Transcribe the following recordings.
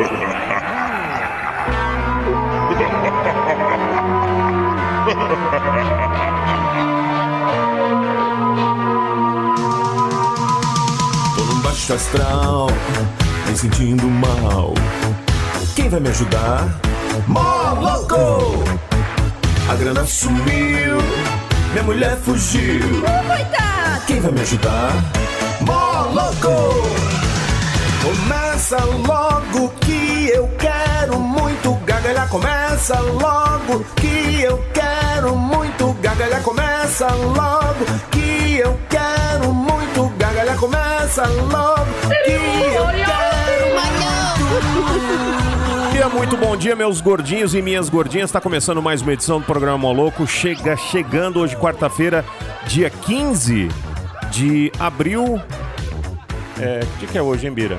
Tô num baixo astral, me sentindo mal. Quem vai me ajudar? Moloco! A grana sumiu, minha mulher fugiu. Coitado! Quem vai me ajudar? Moloco! Começa logo que eu quero muito gargalhar. Começa logo que eu quero muito gargalhar. Começa logo que eu quero muito gargalhar. Começa logo que eu quero muito. Dia, muito bom dia, meus gordinhos e minhas gordinhas. Está começando mais uma edição do programa Moloco. Chega chegando hoje, quarta-feira, dia 15 de abril. É, que dia que é hoje, hein, Bira?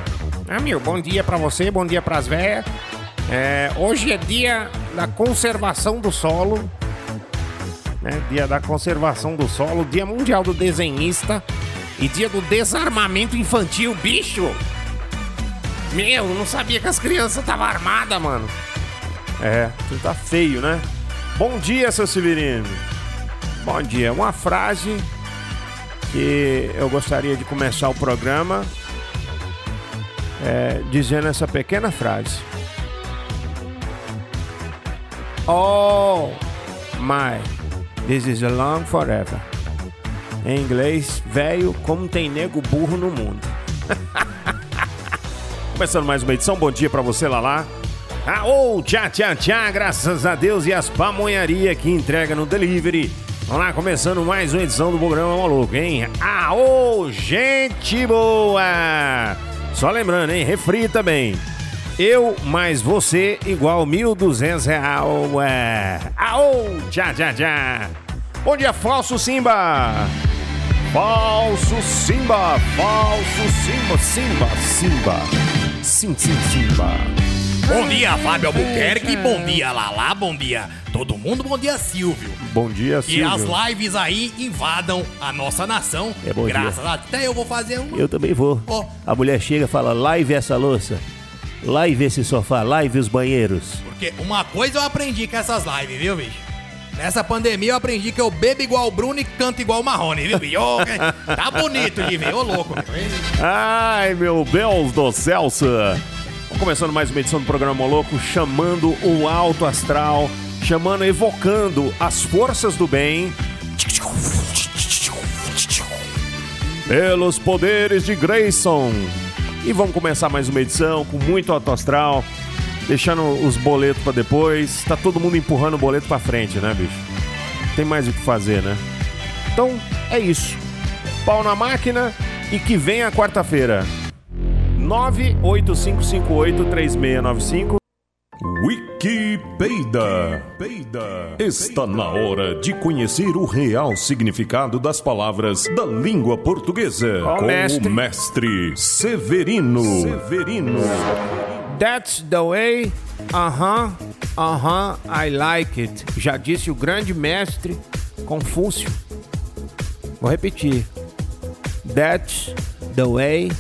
Ah, meu, bom dia pra você, bom dia pras velhas. É, hoje é dia da conservação do solo. Né? Dia da conservação do solo, dia mundial do desenhista e dia do desarmamento infantil, bicho. Meu, não sabia que as crianças estavam armadas, mano. É, tá feio, né? Bom dia, seu Severino. Bom dia. Uma frase que eu gostaria de começar o programa é, dizendo essa pequena frase. Oh my, this is long forever. Em inglês, velho, como tem nego burro no mundo. Começando mais uma edição, bom dia pra você, Lalá. Ah, oh, tchá, tchá, tchá, graças a Deus e as pamonharia que entrega no delivery. Vamos lá, começando mais uma edição do programa Maluco, hein? Ah, ô, gente boa! Só lembrando, hein? Refri também. Eu mais você igual 1.200 real. Ué. Aô, tchá, tchá, tchá. Bom dia, falso Simba. Falso Simba, falso Simba, Simba, Simba. Sim, sim, Simba. Bom dia, Fábio Albuquerque. Bom dia, Lala. Bom dia, todo mundo. Bom dia, Silvio. Bom dia, E Silvio. as lives aí invadam a nossa nação. É, bom dia. Graças a Até eu vou fazer um. Eu também vou. Ó. A mulher chega e fala: live essa louça, live esse sofá, live os banheiros. Porque uma coisa eu aprendi com essas lives, viu, bicho? Nessa pandemia eu aprendi que eu bebo igual o Bruno e canto igual o Marrone, viu, bicho? Tá bonito de ver, ô louco. Ai, meu Deus do. Vamos começando mais uma edição do programa Moloco, chamando o alto astral, chamando, evocando as forças do bem. Pelos poderes de Grayson. E vamos começar mais uma edição com muito alto astral, deixando os boletos pra depois. Tá todo mundo empurrando o boleto pra frente, né, bicho? Tem mais o que fazer, né? Então, é isso. Pau na máquina e que vem a quarta-feira. 985583695. Wikipedia. Está na hora de conhecer o real significado das palavras da língua portuguesa Ó, com mestre. o mestre Severino. Severino. That's the way. Aham, aham, I like it. Já disse o grande mestre Confúcio. Vou repetir. That's the way.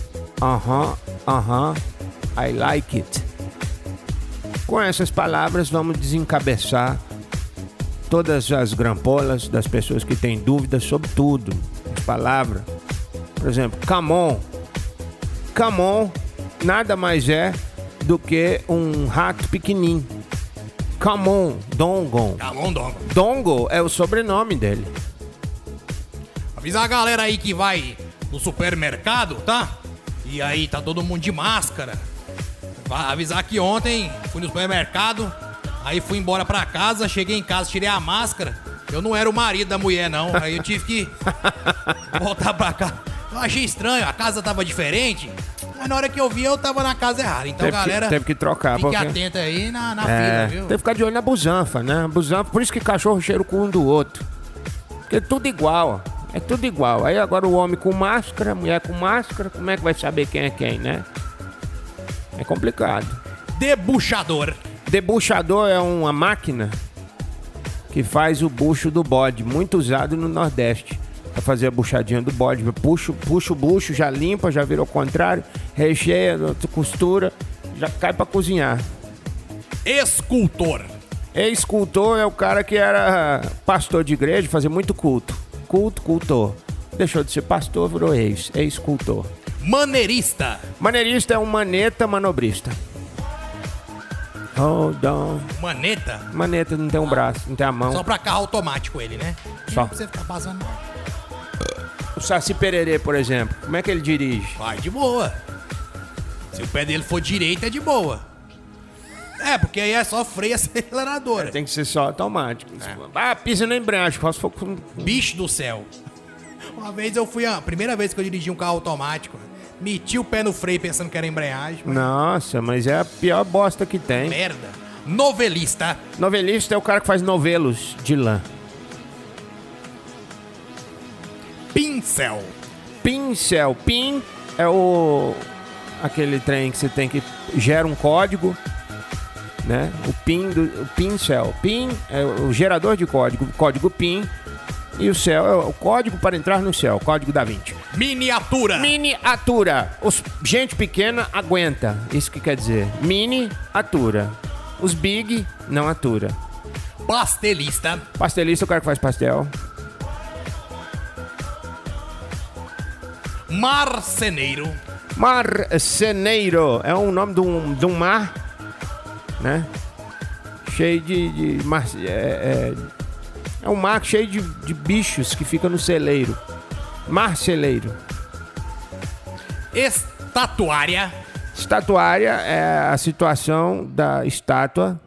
Aham, aham, I like it. Com essas palavras, vamos desencabeçar todas as grampolas das pessoas que têm dúvidas sobre tudo. As palavras. Por exemplo, come on. Come on nada mais é do que um rato pequenininho. Come on, Dongon. Calondongo. Dongo é o sobrenome dele. Avisar a galera aí que vai no supermercado, tá? E aí tá todo mundo de máscara. Vai avisar que ontem fui no supermercado, aí fui embora pra casa, cheguei em casa, tirei a máscara. Eu não era o marido da mulher, não. Aí eu tive que voltar pra cá. Eu achei estranho, a casa tava diferente. Mas na hora que eu vi, eu tava na casa errada. Então, Teve que- galera, teve que trocar, fique porque- atento aí na, na É, fila, viu? tem que ficar de olho na busanfa, né? Busanfa, por isso que cachorro cheira o cu um do outro. Porque é tudo igual, ó. É tudo igual. Aí agora o homem com máscara, a mulher com máscara, como é que vai saber quem é quem, né? É complicado. Debuchador. Debuchador é uma máquina que faz o bucho do bode, muito usado no Nordeste. Pra fazer a buchadinha do bode. Puxa, puxa o bucho, já limpa, já virou ao contrário, recheia, costura, Já cai pra cozinhar. Escultor. Escultor é o cara que era pastor de igreja, fazia muito culto. Culto, cultor. Deixou de ser pastor, virou ex. Escultor. Maneirista. Maneirista é um maneta manobrista. Hold on. Maneta. Maneta não tem um braço, não tem a mão. Só pra carro automático ele, né? Só. Não precisa ficar passando. O Saci Pererê, por exemplo, como é que ele dirige? Vai de boa. Se o pé dele for direito, é de boa. É, porque aí é só freio e aceleradora. Tem que ser só automático. Ah, pisa na embreagem, só se for com... Bicho do céu. Uma vez eu fui, a primeira vez que eu dirigi um carro automático, meti o pé no freio pensando que era embreagem. mas Nossa, mas é a pior bosta que tem. Merda. Novelista. Novelista é o cara que faz novelos de lã. Pincel. Pincel. Pin é o aquele trem que você tem que gera um código, né? O pin do o pincel. Pin é o gerador de código, código pin e o céu é o código para entrar no céu, código da 20. Miniatura. Miniatura. Os gente pequena aguenta. Isso que quer dizer. Miniatura. Os big não atura. Pastelista. Pastelista é o cara que faz pastel. Marceneiro. Marceneiro é o nome de um, de um mar, né? Cheio de. de mar, é, é, é um mar cheio de, de bichos que fica no celeiro. Marceleiro. Estatuária. Estatuária é a situação da estátua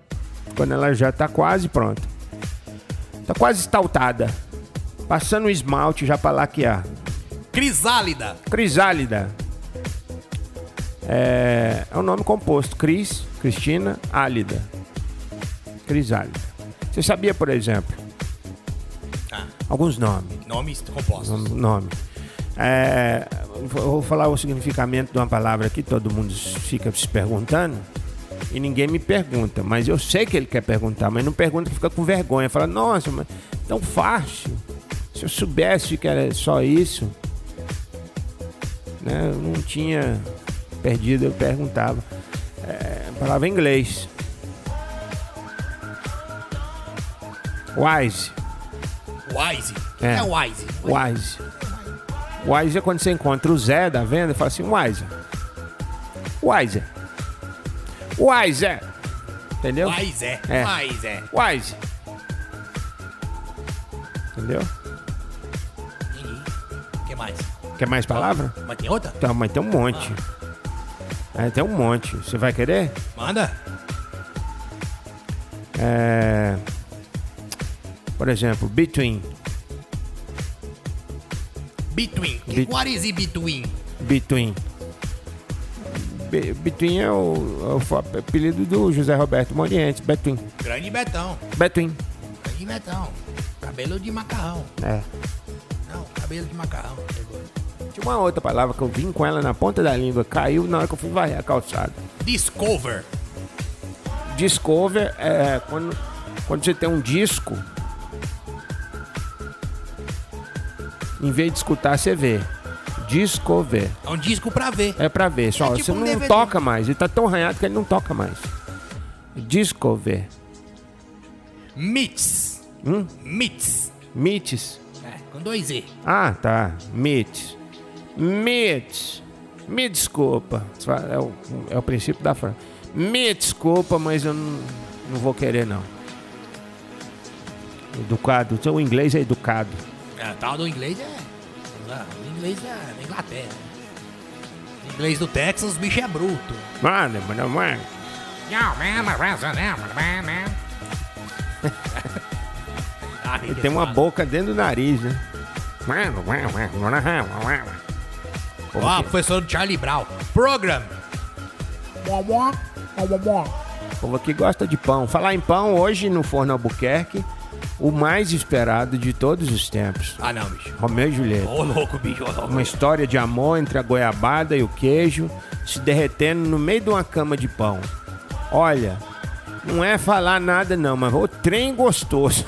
quando ela já tá quase pronta. Tá quase estaltada. Passando o esmalte já pra laquear. Crisálida. Crisálida. É, é um nome composto. Cris, Cristina, Álida. Crisálida. Você sabia, por exemplo, Ah, alguns nomes? nomes compostos. Nome. É, vou falar o significamento de uma palavra aqui, todo mundo fica se perguntando. E ninguém me pergunta, mas eu sei que ele quer perguntar, mas não pergunta que fica com vergonha. Fala, nossa, mas tão fácil. Se eu soubesse que era só isso, né, eu não tinha perdido, eu perguntava. É, palavra em inglês. Wise. Wise. É. é Wise? Wise. Wise é quando você encontra o Zé da venda e fala assim, Wise. Wise. Wise. Entendeu? Wise é. Wise. Wise. Entendeu? O que mais? Quer mais palavra? Mas tem outra? Então, mas tem um monte. É, tem um monte. Você vai querer? Manda. É... Por exemplo, between. Between. Be- what is it between? Between. Be- Between é o, é o apelido do José Roberto Morientes. Between. Grande Betão. Between. Grande Betão. Cabelo de macarrão. É. Não, cabelo de macarrão. Tinha uma outra palavra que eu vim com ela na ponta da língua, caiu na hora que eu fui varrer a calçada. Discover. Discover é quando, quando você tem um disco, em vez de escutar, você vê. Discover. É um disco pra ver. É pra ver, só. É tipo você um não DVD. toca mais. Ele tá tão arranhado que ele não toca mais. Discover. Mix. Hum? Mites. É, com dois E. Ah, tá. Mites. Mites. Me desculpa. É o, é o princípio da frase. Me desculpa, mas eu não, não vou querer, não. Educado. O inglês é educado. É, tal do inglês é. O inglês é da Inglaterra. O inglês do Texas, os bichos é bruto. Mano, mano, mano. Ah, Ele tem uma boca dentro do nariz, né? Ó, professor do Charlie Brown. Program. O povo aqui gosta de pão. Falar em pão, hoje no Forno Albuquerque, o mais esperado de todos os tempos. Ah, não, bicho. Romeu e Julieta. Ô, louco, bicho. Uma história de amor entre a goiabada e o queijo se derretendo no meio de uma cama de pão. Olha, não é falar nada não, mas o trem gostoso.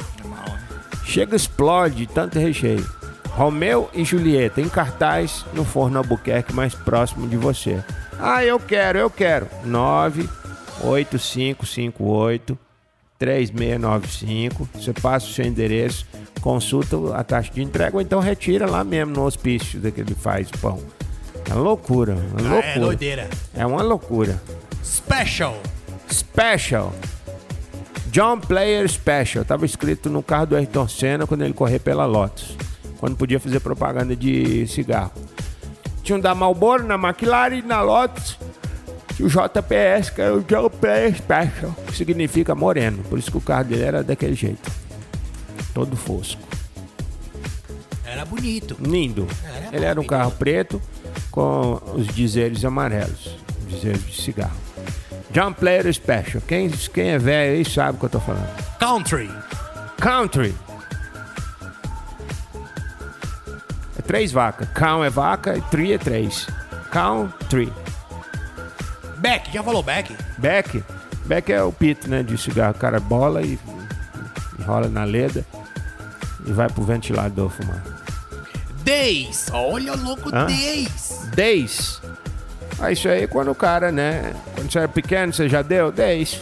Chega, explode, tanto recheio. Romeu e Julieta em cartaz no Forno Albuquerque mais próximo de você. Ah, eu quero, eu quero. 98558 3695. Você passa o seu endereço, consulta a taxa de entrega ou então retira lá mesmo no hospício daquele faz o pão. É uma loucura, Ah, loucura. é doideira. É uma loucura. Special. Special. John Player Special. Tava escrito no carro do Ayrton Senna quando ele correr pela Lotus. Quando podia fazer propaganda de cigarro. Tinha um da Marlboro na McLaren e na Lotus. Tinha o JPS, que era o John Player Special. Que significa moreno. Por isso que o carro dele era daquele jeito. Todo fosco. Era bonito. Lindo. Era Ele era um carro preto com os dizeres amarelos. Dizeres de cigarro. John Player Special. Quem, quem é velho aí sabe o que eu tô falando. Country. Country. É três vacas. Cow é vaca e tree é três. Country. Beck, já falou Beck? Beck. Beck é o pito, né? De cigarro. O cara bola e enrola na leda e vai pro ventilador fumar. Days. Olha o louco? Days. Days. Ah, isso aí quando o cara, né? Quando você era pequeno, você já deu? Days.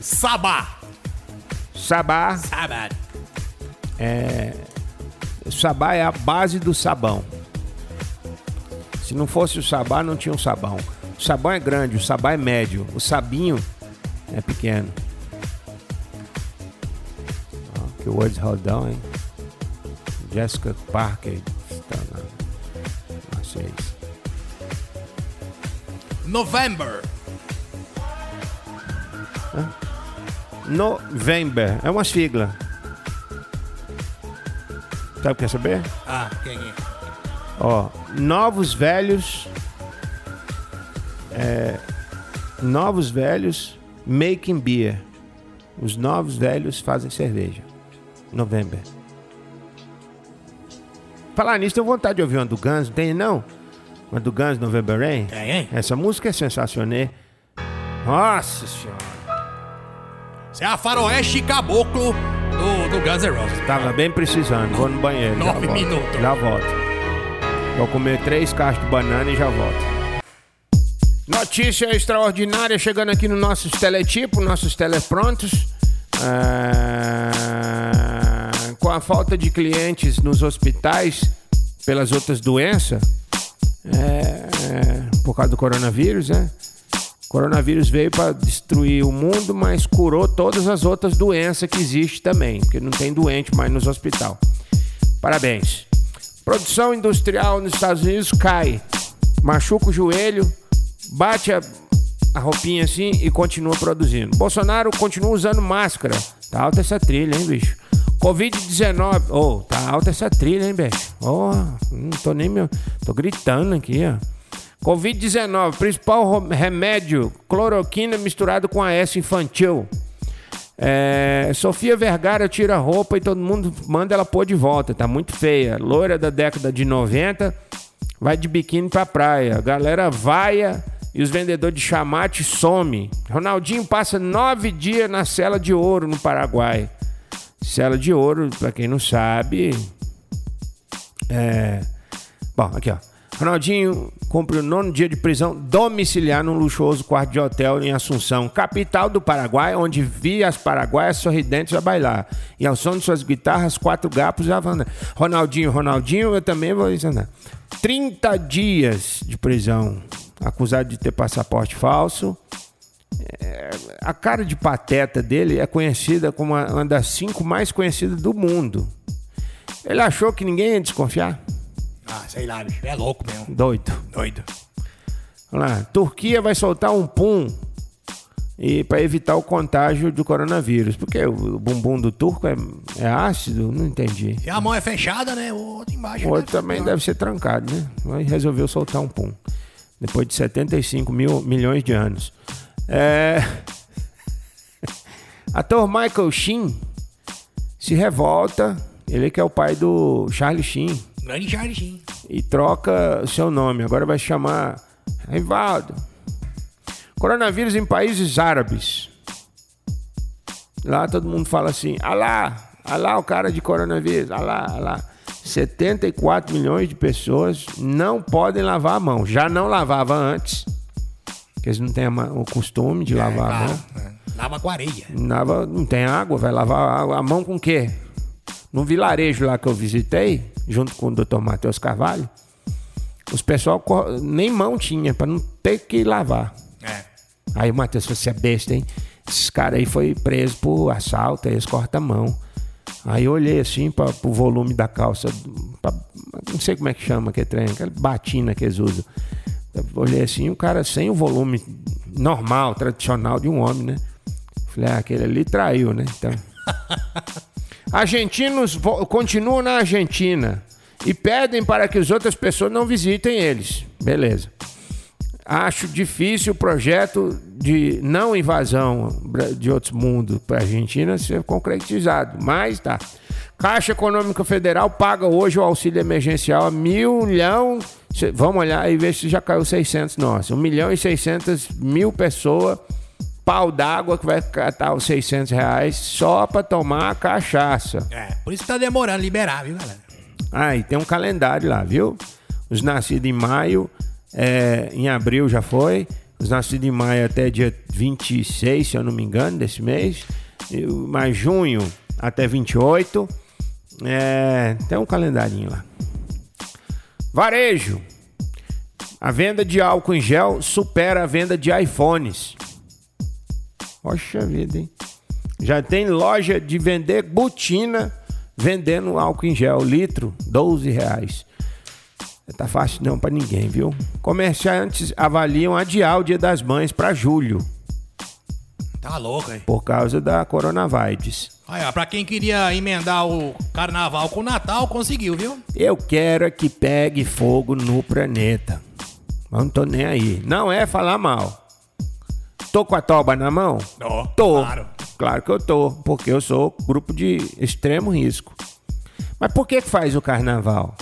Sabá. Sabá. Sabá. Sabá é a base do sabão. Se não fosse o sabá, não tinha um sabão. O sabão é grande, o sabá é médio, o sabinho é pequeno. Ó, que words rodão, hein? Jessica Parker está na, na seis. November. November, é uma sigla. Sabe o que quer saber? Ah, quem é? Ó, novos velhos. É, novos velhos making beer. Os novos velhos fazem cerveja. November. Falar nisso, tenho vontade de ouvir uma do Guns, não tem não? Uma do Guns, November Rain? Tem, hein? Essa música é sensacional. Nossa senhora. Você é a faroeste caboclo do, do Guns N' Roses. Tava bem precisando. Vou no banheiro. já Nove volto. minutos. Já volto. Vou comer três caixas de banana e já volto. Notícia extraordinária chegando aqui no nossos teletipo, nossos teleprontos. Ah, com a falta de clientes nos hospitais pelas outras doenças, é, é, por causa do coronavírus, né? Coronavírus veio para destruir o mundo, mas curou todas as outras doenças que existem também, porque não tem doente mais nos hospitais. Parabéns. Produção industrial nos Estados Unidos cai. Machuca o joelho, bate a, a roupinha assim e continua produzindo. Bolsonaro continua usando máscara. Tá alta essa trilha, hein, bicho? Covid-19. Oh, tá alta essa trilha, hein, bicho? Oh, não tô nem meu. Tô gritando aqui, ó. Covid-19, principal remédio, cloroquina misturado com AS infantil. É, Sofia Vergara tira a roupa e todo mundo manda ela pôr de volta. Tá muito feia. Loira da década de 90, vai de biquíni pra praia. A galera vaia e os vendedores de chamate some. Ronaldinho passa nove dias na cela de ouro no Paraguai. Cela de ouro, pra quem não sabe, é. Bom, aqui ó. Ronaldinho cumpre o nono dia de prisão domiciliar num luxuoso quarto de hotel em Assunção, capital do Paraguai, onde via as paraguaias sorridentes a bailar. E ao som de suas guitarras, quatro gapos já vão. Ronaldinho, Ronaldinho, eu também vou ensinar. 30 dias de prisão, acusado de ter passaporte falso. É, a cara de pateta dele é conhecida como uma das cinco mais conhecidas do mundo. Ele achou que ninguém ia desconfiar? Ah, sei lá, bicho. É louco mesmo. Doido. Doido. Vamos lá. Turquia vai soltar um pum e para evitar o contágio do coronavírus. Porque o bumbum do turco é, é ácido? Não entendi. Se a mão é fechada, né? O outro embaixo. O outro também deve ser trancado, né? Mas resolveu soltar um pum. Depois de 75 mil milhões de anos. É... Ator Michael Sheen se revolta. Ele que é o pai do Charlie Sheen. Grande Sheen. e troca o seu nome. Agora vai chamar Rivaldo. Coronavírus em países árabes. Lá todo mundo fala assim: Alá, Olha lá o cara de coronavírus. Olha lá, olha lá. 74 milhões de pessoas não podem lavar a mão. Já não lavava antes. Porque eles não têm o costume de lavar a mão. É. Lava com areia. Lava, não tem água, vai lavar a, a mão com o quê? No vilarejo lá que eu visitei, junto com o Dr. Matheus Carvalho, os pessoal nem mão tinha, para não ter que lavar. É. Aí o Matheus falou: você é besta, hein? Esses caras aí foi preso por assalto, aí eles cortam a mão. Aí eu olhei assim para o volume da calça, pra- não sei como é que chama aquele trem, aquela batina que eles usam. Eu olhei assim, o cara sem o volume normal, tradicional de um homem, né? Falei, ah, aquele ali traiu, né? Então. Argentinos continuam na Argentina e pedem para que as outras pessoas não visitem eles. Beleza. Acho difícil o projeto de não invasão de outros mundos para a Argentina ser concretizado, mas tá. Caixa Econômica Federal paga hoje o auxílio emergencial a milhão. Vamos olhar e ver se já caiu 600 nossa. 1 milhão e 600 mil pessoas, pau d'água que vai catar os 600 reais só para tomar cachaça. É. Por isso que tá demorando a liberar, viu, galera? Ah, e tem um calendário lá, viu? Os nascidos em maio, é, em abril já foi. Os nascidos em maio até dia 26, se eu não me engano, desse mês. Mas junho até 28. É, tem um calendarinho lá. Varejo. A venda de álcool em gel supera a venda de iPhones. Poxa vida, hein? Já tem loja de vender botina vendendo álcool em gel, litro, 12 reais. Tá fácil não pra ninguém, viu? Comerciantes avaliam adiar o Dia das Mães pra julho, Tá louco, hein? por causa da coronavírus. Aí, ó, pra quem queria emendar o carnaval com o Natal, conseguiu, viu? Eu quero é que pegue fogo no planeta. Mas não tô nem aí. Não é falar mal. Tô com a toba na mão? Ó, Tô. claro. Claro que eu tô, porque eu sou grupo de extremo risco. Mas por que faz o carnaval?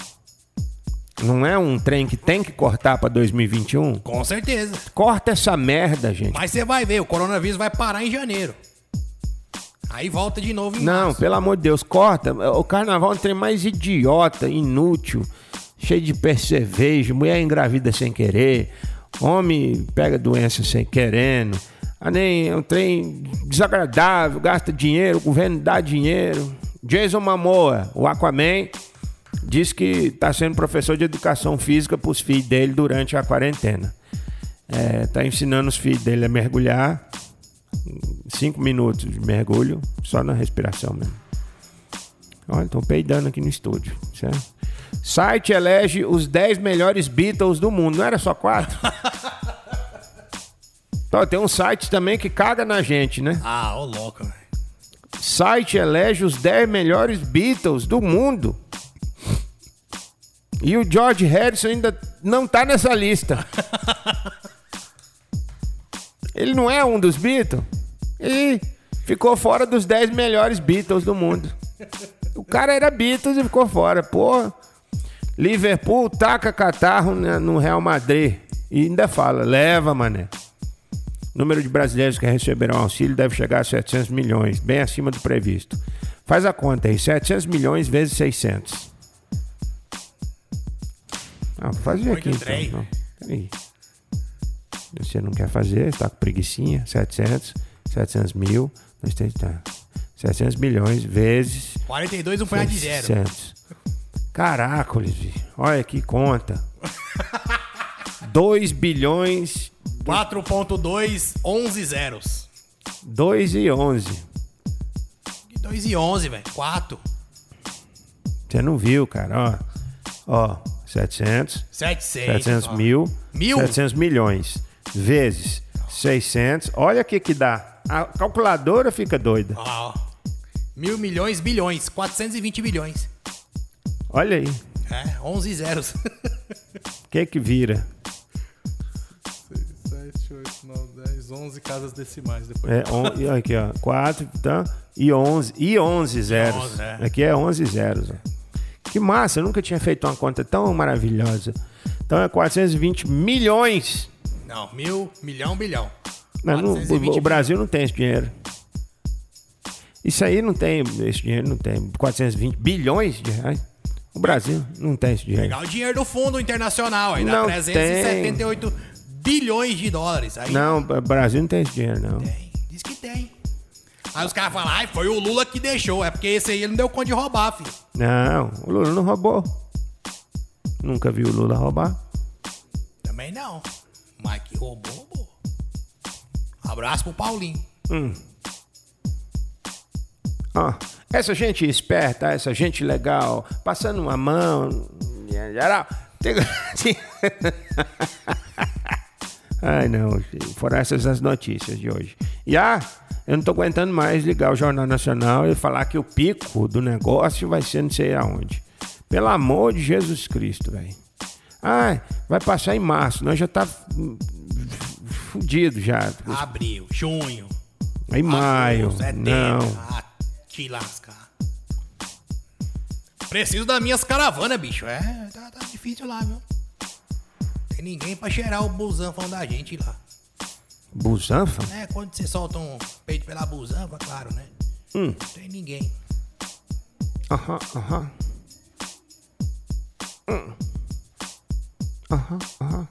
Não é um trem que tem que cortar pra 2021? Com certeza. Corta essa merda, gente. Mas você vai ver, o coronavírus vai parar em janeiro. Aí volta de novo em Não, março. pelo amor de Deus, corta. O carnaval é um trem mais idiota, inútil, cheio de percevejo, mulher engravida sem querer, homem pega doença sem querendo. Ah, nem é um trem desagradável, gasta dinheiro, o governo dá dinheiro. Jason Momoa, o Aquaman, diz que está sendo professor de educação física para os filhos dele durante a quarentena. É, tá ensinando os filhos dele a mergulhar. Cinco minutos de mergulho, só na respiração mesmo. Olha, estão peidando aqui no estúdio. Certo? Site elege os 10 melhores Beatles do mundo. Não era só quatro? então, tem um site também que caga na gente, né? Ah, ô louco, velho. Site elege os 10 melhores Beatles do mundo. E o George Harrison ainda não tá nessa lista. Ele não é um dos Beatles. E ficou fora dos 10 melhores Beatles do mundo. O cara era Beatles e ficou fora. Pô, Liverpool taca catarro no Real Madrid. E ainda fala, leva, mané. O número de brasileiros que receberão auxílio deve chegar a 700 milhões, bem acima do previsto. Faz a conta aí, 700 milhões vezes 600. Ah, vou fazer aqui então. Não, peraí. Você não quer fazer, tá com preguicinha, 700, 700 mil, nós temos, tá. 700 milhões vezes 42 um punhado de zero. 600. Caracoles, olha que conta. 2 bilhões, 4.2, 11 zeros. 2 e 11. E 2 e 11, velho. 4. Você não viu, cara, ó. Ó, 700, 700. 700 ó. mil, Mil? 700 milhões, vezes 600. Olha o que que dá. A calculadora fica doida. Ó, ó. Mil milhões, bilhões. 420 bilhões. Olha aí. É, 11 zeros. O que que vira? 7, 8, 9, 10, 11 casas decimais depois. É, on, aqui, ó. 4 tá? e 11. E 11 zeros. 11, é. Aqui é 11 zeros. ó. Que massa, eu nunca tinha feito uma conta tão maravilhosa. Então é 420 milhões. Não, mil, milhão, bilhão. Não- 420 o, o Brasil não tem esse dinheiro. Isso aí não tem, esse dinheiro não tem. 420 bilhões de reais. O Brasil não tem esse dinheiro. Pegar o dinheiro do Fundo Internacional, aí dá Não 378 bilhões de dólares. Aí Não, o Brasil não tem esse dinheiro, não. tem, diz que tem. Aí os caras falam, ai, foi o Lula que deixou. É porque esse aí ele não deu conta de roubar, filho. Não, o Lula não roubou. Nunca vi o Lula roubar. Também não. Mas que roubou, roubou. Abraço pro Paulinho. Ó, essa gente esperta, essa gente legal, passando uma mão, geral. Tem- Ai, não, foram essas as notícias de hoje. E ah, eu não tô aguentando mais ligar o Jornal Nacional e falar que o pico do negócio vai ser não sei aonde. Pelo amor de Jesus Cristo, velho. Ah, vai passar em março, nós já tá fudido já. Abril, junho. Em maio, agosto, setembro. não. Ah, te lascar. Preciso das minhas caravanas, bicho. É, tá, tá difícil lá, viu? Tem ninguém pra cheirar o busanfão da gente lá. Busanfa? É, quando você solta um peito pela busanfa, claro, né? Não tem ninguém. Aham, aham. Hum. Aham, aham.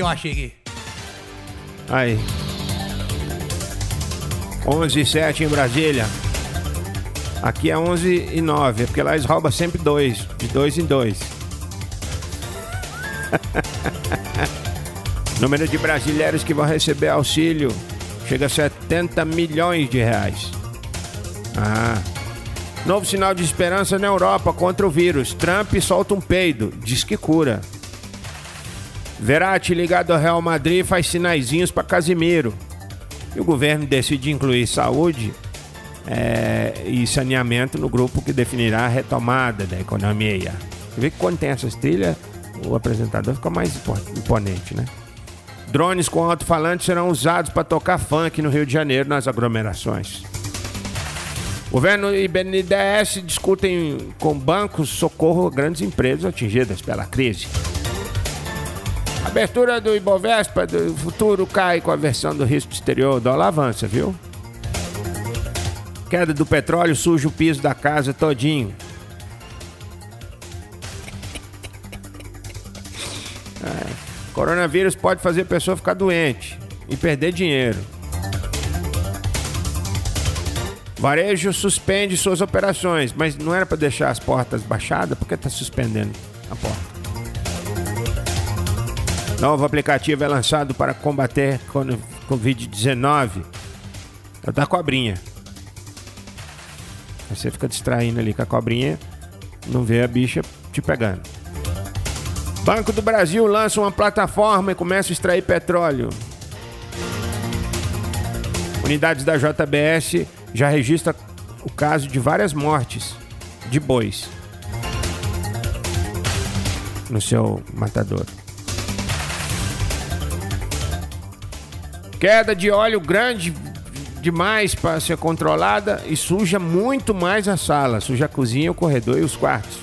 Que eu achei aqui. Aí. 11 e 7 em Brasília. Aqui é 11 e 9, é porque lá eles roubam sempre dois, de dois em dois. Número de brasileiros que vão receber auxílio chega a 70 milhões de reais. Ah. Novo sinal de esperança na Europa contra o vírus. Trump solta um peido, diz que cura. Verratti ligado ao Real Madrid faz sinaizinhos para Casimiro. E o governo decide incluir saúde é, e saneamento no grupo que definirá a retomada da economia. Você vê que quando tem essas trilhas, o apresentador fica mais impo- imponente, né? Drones com alto-falante serão usados para tocar funk no Rio de Janeiro nas aglomerações. Governo e BNDES discutem com bancos socorro a grandes empresas atingidas pela crise. Abertura do Ibovespa do futuro cai com a versão do risco exterior. O dólar avança, viu? Queda do petróleo suja o piso da casa todinho. É, coronavírus pode fazer a pessoa ficar doente e perder dinheiro. Varejo suspende suas operações, mas não era para deixar as portas baixadas, por que está suspendendo a porta? Novo aplicativo é lançado para combater con- Covid-19. É da cobrinha. Você fica distraindo ali com a cobrinha, não vê a bicha te pegando. Banco do Brasil lança uma plataforma e começa a extrair petróleo. Unidades da JBS já registram o caso de várias mortes de bois no seu matador. Queda de óleo grande demais para ser controlada e suja muito mais a sala, suja a cozinha, o corredor e os quartos.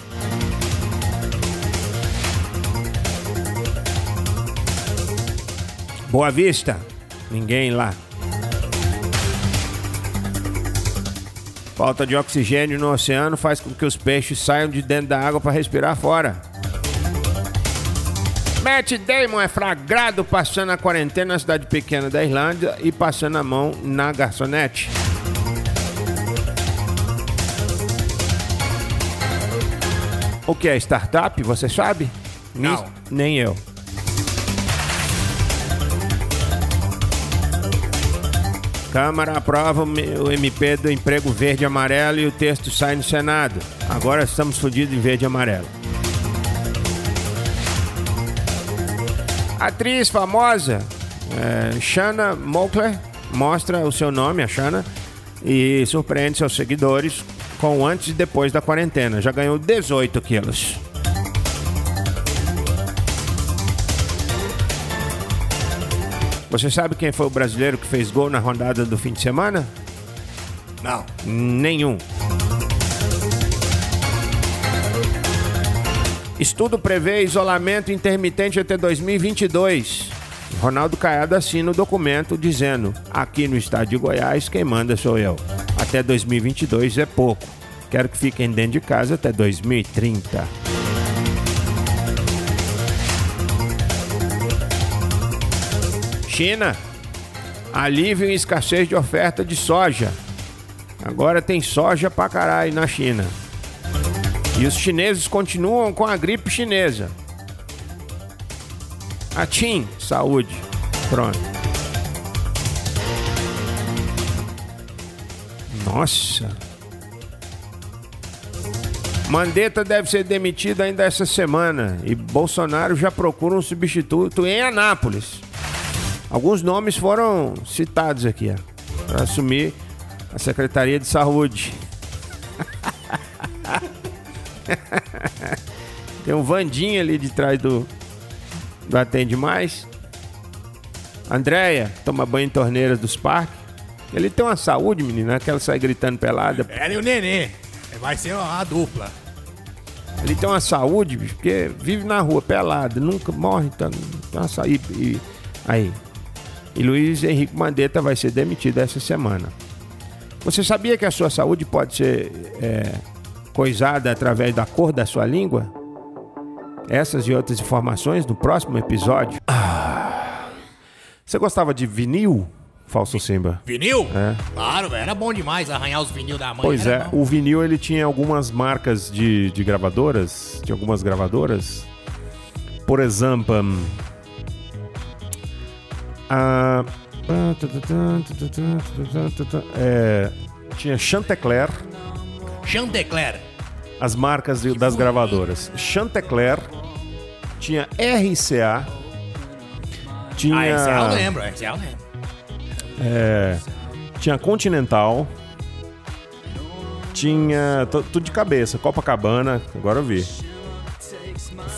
Boa Vista, ninguém lá. Falta de oxigênio no oceano faz com que os peixes saiam de dentro da água para respirar fora. Matt Damon é flagrado passando a quarentena na cidade pequena da Irlanda e passando a mão na garçonete. O que é startup, você sabe? Não. Nem eu. Câmara aprova o MP do emprego verde e amarelo e o texto sai no Senado. Agora estamos fodidos em verde e amarelo. Atriz famosa, é, Shanna Moakler, mostra o seu nome, a Shanna, e surpreende seus seguidores com o antes e depois da quarentena. Já ganhou 18 quilos. Você sabe quem foi o brasileiro que fez gol na rodada do fim de semana? Não. Nenhum. Estudo prevê isolamento intermitente até 2022. Ronaldo Caiado assina o documento dizendo: aqui no estado de Goiás, quem manda sou eu. Até 2022 é pouco. Quero que fiquem dentro de casa até 2030. China, alívio em escassez de oferta de soja. Agora tem soja pra caralho na China. E os chineses continuam com a gripe chinesa. Atim, saúde. Pronto. Nossa. Mandetta deve ser demitido ainda essa semana e Bolsonaro já procura um substituto em Anápolis. Alguns nomes foram citados aqui, para assumir a Secretaria de Saúde. Tem um Vandinho ali de trás do, do Atende Mais. Andréia, toma banho em torneiras dos parques. Ele tem uma saúde, menina, aquela sai gritando pelada. Ela e o Nenê. Vai ser uma dupla. Ele tem uma saúde, bicho, porque vive na rua pelado, nunca morre, tá, tá sair e aí. E Luiz Henrique Mandetta vai ser demitido essa semana. Você sabia que a sua saúde pode ser é, coisada através da cor da sua língua? Essas e outras informações no próximo episódio. Ah. Você gostava de vinil, Falso Simba? Vinil? É. Claro. Era bom demais arranhar os vinil da mãe. Pois é, bom. o vinil ele tinha algumas marcas de, de gravadoras, tinha algumas gravadoras. Por exemplo, a é, tinha Chantecler, Chantecler. As marcas das gravadoras. Chantecler, tinha RCA, tinha Ah, esse eu lembro, esse eu lembro. É, tinha Continental. Tinha. Tudo de cabeça. Copacabana, agora eu vi.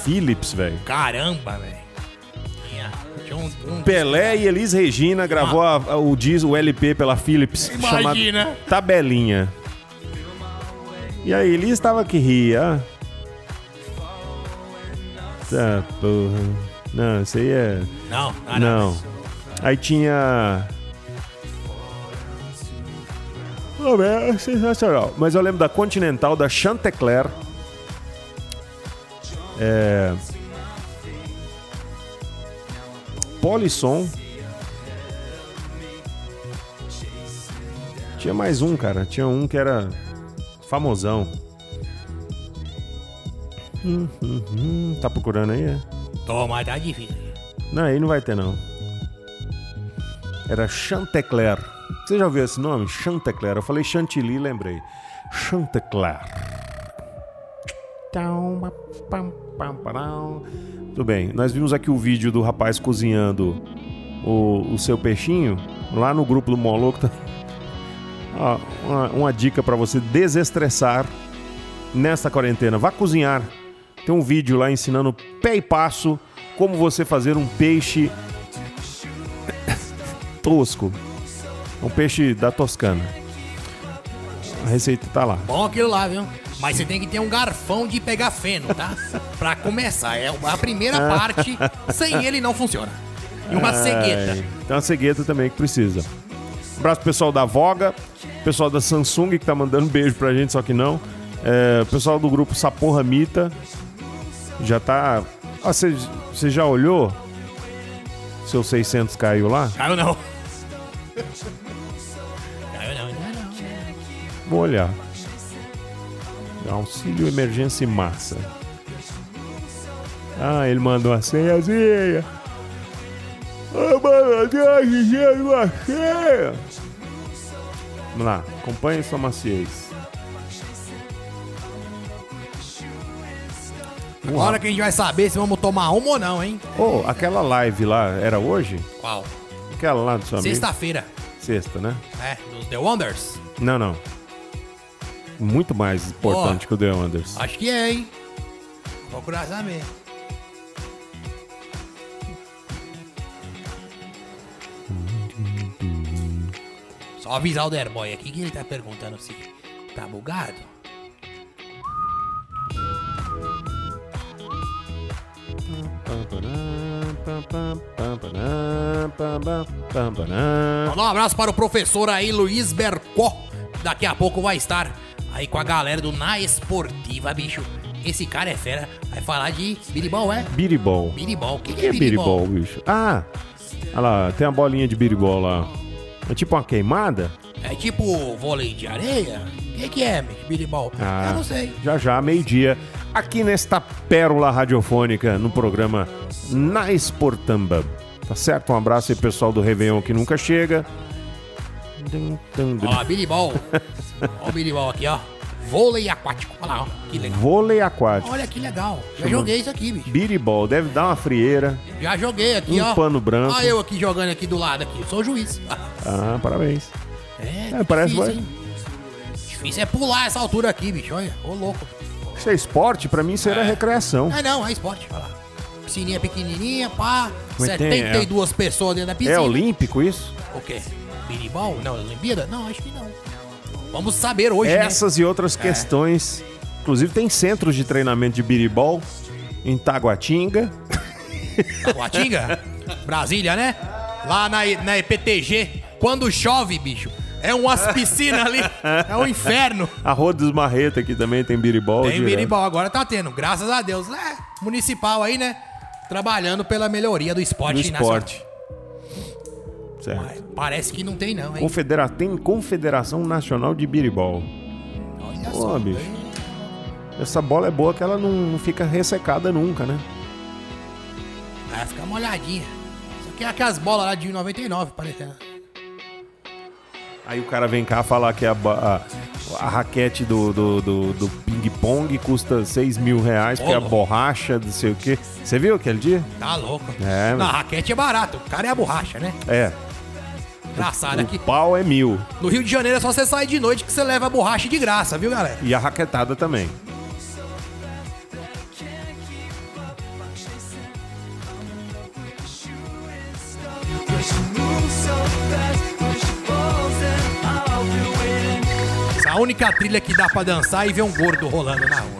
Philips, velho. Caramba, velho. Um, um Pelé e Elis Regina gravou a- a- o disco, o LP pela Philips. Imagina. Chamado Tabelinha. E aí, Elis tava que ria. Tá, porra. Não, isso aí é. Não, ah, não. Não. Aí tinha. Oh, é sensacional. Mas eu lembro da Continental, da Chantecler. É. Polisson. Tinha mais um, cara. Tinha um que era famosão. Hum, hum, hum. Tá procurando aí, é? Toma, tá difícil. Não, aí não vai ter, não. Era Chantecler. Você já ouviu esse nome? Chantecler. Eu falei Chantilly, lembrei. Chantecler. Tudo bem. Nós vimos aqui o vídeo do rapaz cozinhando o, o seu peixinho. Lá no grupo do Moloco. Uma, uma dica para você desestressar nesta quarentena. Vá cozinhar. Tem um vídeo lá ensinando pé e passo como você fazer um peixe tosco. Um peixe da Toscana. A receita tá lá. Bom aquilo lá, viu? Mas você tem que ter um garfão de pegar feno, tá? pra começar. É a primeira parte. Sem ele não funciona. E uma cegueta. Tem uma cegueta também que precisa. Um abraço pro pessoal da Voga, pessoal da Samsung que tá mandando beijo pra gente, só que não. É, pessoal do grupo Saporra Mita. Já tá. Ah, Você já olhou? Seu 600 caiu lá? Caiu não. Caiu não, ainda não. Vou olhar. Auxílio emergência em massa. Ah, ele mandou uma senhazinha. Ah, mano, eu uma senha. Vamos lá, acompanhe sua maciez. Agora que a gente vai saber se vamos tomar uma ou não, hein? Ô, aquela live lá, era hoje? Qual? Aquela lá do seu amigo? Sexta-feira. Sexta, né? É, dos The Wonders. Não, não. Muito mais importante que o The Wonders. Acho que é, hein? Vou procurar saber. Só avisar o Derboy aqui que ele tá perguntando se tá bugado. Mandar um abraço para o professor aí, Luiz Bercó. Daqui a pouco vai estar aí com a galera do Na Esportiva, bicho. Esse cara é fera. Vai falar de biribol, é? Biribol. Biribol. O que, que que é é biribol, biribol? bicho? Ah, olha lá, tem a bolinha de biribol lá. É tipo uma queimada? É tipo vôlei de areia? O que, que é, bicho? Biribol? Ah, Eu não sei. Já já, meio-dia, aqui nesta pérola radiofônica, no programa Na Esportamba. Tá certo? Um abraço aí, pessoal do Réveillon que nunca chega. Ó lá, biribol. ó o biribol aqui, ó. Vôlei aquático. Olha lá, ó. Que legal. Vôlei aquático. Olha que legal. Já joguei isso aqui, bicho. Biribol, deve dar uma frieira. Já joguei aqui, Um ó. pano branco. Olha eu aqui jogando aqui do lado aqui. Sou juiz. Ah, parabéns. É, É, parece difícil, hein? Difícil é pular essa altura aqui, bicho. Olha, ô louco. Isso é esporte? Pra mim, isso era recreação. Ah, não, é esporte. Olha lá. Piscininha pequenininha, pá. Mas tem, 72 pessoas dentro da piscina. É olímpico isso? O quê? Biribol? Não, Olimpíada? Não, acho que não. Vamos saber hoje, Essas e outras questões. Inclusive, tem centros de treinamento de biribol em Taguatinga. né? Taguatinga? Brasília, né? Lá na, na EPTG, quando chove, bicho, é umas piscinas ali. É um inferno. A Rua dos Marreta aqui também tem biribol. Tem direto. biribol, agora tá tendo, graças a Deus. É, municipal aí, né? Trabalhando pela melhoria do esporte nacional. esporte. Certo. Mas Parece que não tem, não, hein? Confedera... Tem Confederação Nacional de Biribol. Olha Pô, só. bicho. Essa bola é boa que ela não, não fica ressecada nunca, né? Vai ficar molhadinha. Isso aqui é aquelas bolas lá de 99, parecendo. Aí o cara vem cá falar que a, a, a raquete do, do, do, do ping-pong custa 6 mil reais, porque é a borracha, não sei o quê. Você viu aquele dia? Tá louco. É, Na mas- raquete é barato. O cara é a borracha, né? É. Engraçado O aqui. pau é mil. No Rio de Janeiro é só você sair de noite que você leva a borracha de graça, viu, galera? E a raquetada também. Essa é a única trilha que dá pra dançar e ver um gordo rolando na rua.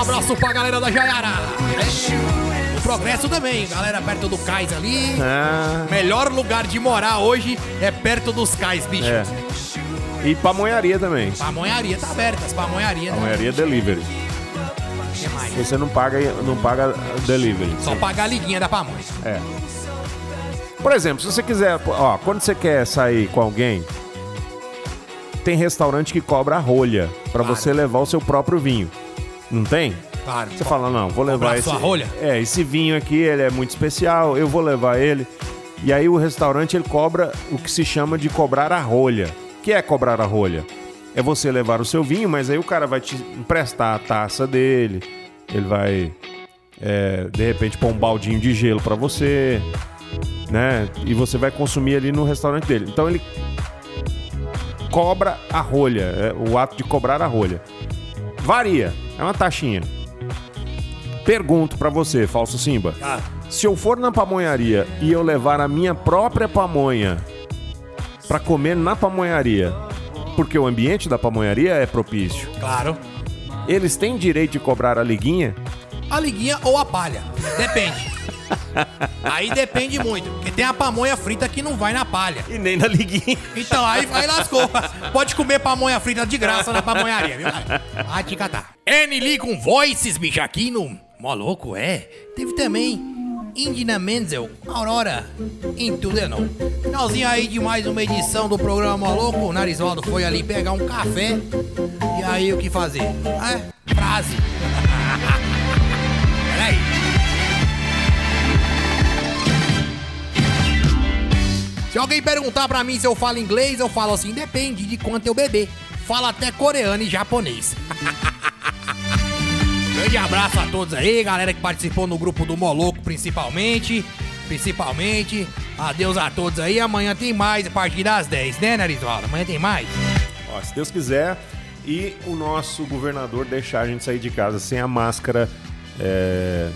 Abraço pra galera da Jaiara. Progresso também, galera perto do cais ali. Ah, Melhor lugar de morar hoje é perto dos cais, bicho. é. E pamonharia também. Pamonharia tá aberta, as pamonharias. né? Pamonharia delivery. Que mais? Você não paga, não paga delivery. Só pagar a liguinha da pamonha. É. Por exemplo, se você quiser, ó, quando você quer sair com alguém, tem restaurante que cobra rolha pra Claro. você levar o seu próprio vinho. Não tem? Claro. Você fala, não, vou levar esse. sua rolha? É, esse vinho aqui, ele é muito especial, eu vou levar ele. E aí o restaurante ele cobra o que se chama de cobrar a rolha. O que é cobrar a rolha? É você levar o seu vinho, mas aí o cara vai te emprestar a taça dele. Ele vai, é, de repente, pôr um baldinho de gelo pra você, né? E você vai consumir ali no restaurante dele. Então ele cobra a rolha, é o ato de cobrar a rolha. Varia, é uma taxinha. Pergunto pra você, falso Simba. Ah, Se eu for na pamonharia e eu levar a minha própria pamonha pra comer na pamonharia, porque o ambiente da pamonharia é propício, claro. eles têm direito de cobrar a liguinha? A liguinha ou a palha. Depende. Aí depende muito. Porque tem a pamonha frita que não vai na palha. E nem na liguinha. Então aí, aí lascou. Pode comer pamonha frita de graça na pamonharia, viu? Vai te catar. N com Voices, bicho, aqui no... Mó louco, é. Teve também Indina Menzel, Aurora, Into the Know. Finalzinho aí de mais uma edição do programa Mó Louco. O Narizvaldo foi ali pegar um café. E aí, o que fazer? É, frase. Peraí. Se alguém perguntar pra mim se eu falo inglês, eu falo assim, depende de quanto eu beber. Falo até coreano e japonês. Grande abraço a todos aí, galera que participou no grupo do Moloco, principalmente. Principalmente. Adeus a todos aí. Amanhã tem mais a partir das 10, né, Narizvaldo? Amanhã tem mais. Ó, se Deus quiser e o nosso governador deixar a gente sair de casa sem a máscara. É...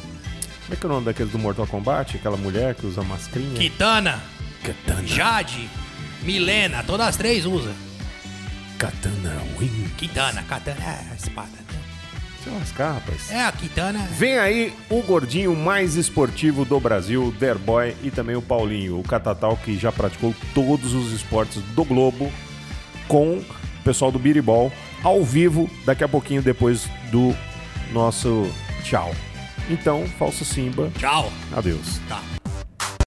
Como é que é o nome daquele do Mortal Kombat? Aquela mulher que usa mascarinha? Kitana. Katana. Jade, Milena, todas as três usa. Katana Wing. Kitana, katana é espada? Se lascar, rapaz. É, a Kitana. Vem aí o gordinho mais esportivo do Brasil, o Derboy e também o Paulinho, o Catatal que já praticou todos os esportes do globo com o pessoal do Biribol ao vivo daqui a pouquinho depois do nosso tchau. Então, falso Simba, Tchau. adeus. Tá.